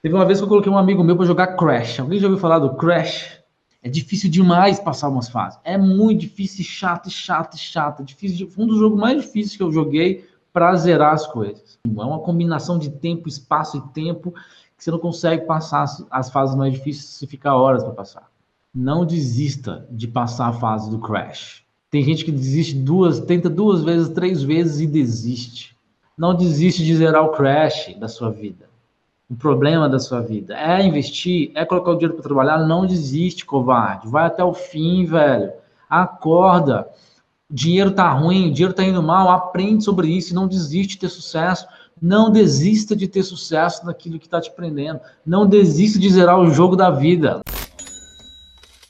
Teve uma vez que eu coloquei um amigo meu para jogar Crash. Alguém já ouviu falar do Crash? É difícil demais passar umas fases. É muito difícil, chato, chato, chato. Difícil, um dos jogos mais difíceis que eu joguei para zerar as coisas. É uma combinação de tempo, espaço e tempo que você não consegue passar as fases mais difíceis se ficar horas para passar. Não desista de passar a fase do Crash. Tem gente que desiste duas, tenta duas vezes, três vezes e desiste. Não desiste de zerar o Crash da sua vida o problema da sua vida. É investir, é colocar o dinheiro para trabalhar, não desiste, covarde. Vai até o fim, velho. Acorda. O dinheiro tá ruim, o dinheiro tá indo mal, aprende sobre isso não desiste de ter sucesso. Não desista de ter sucesso naquilo que está te prendendo. Não desista de zerar o jogo da vida.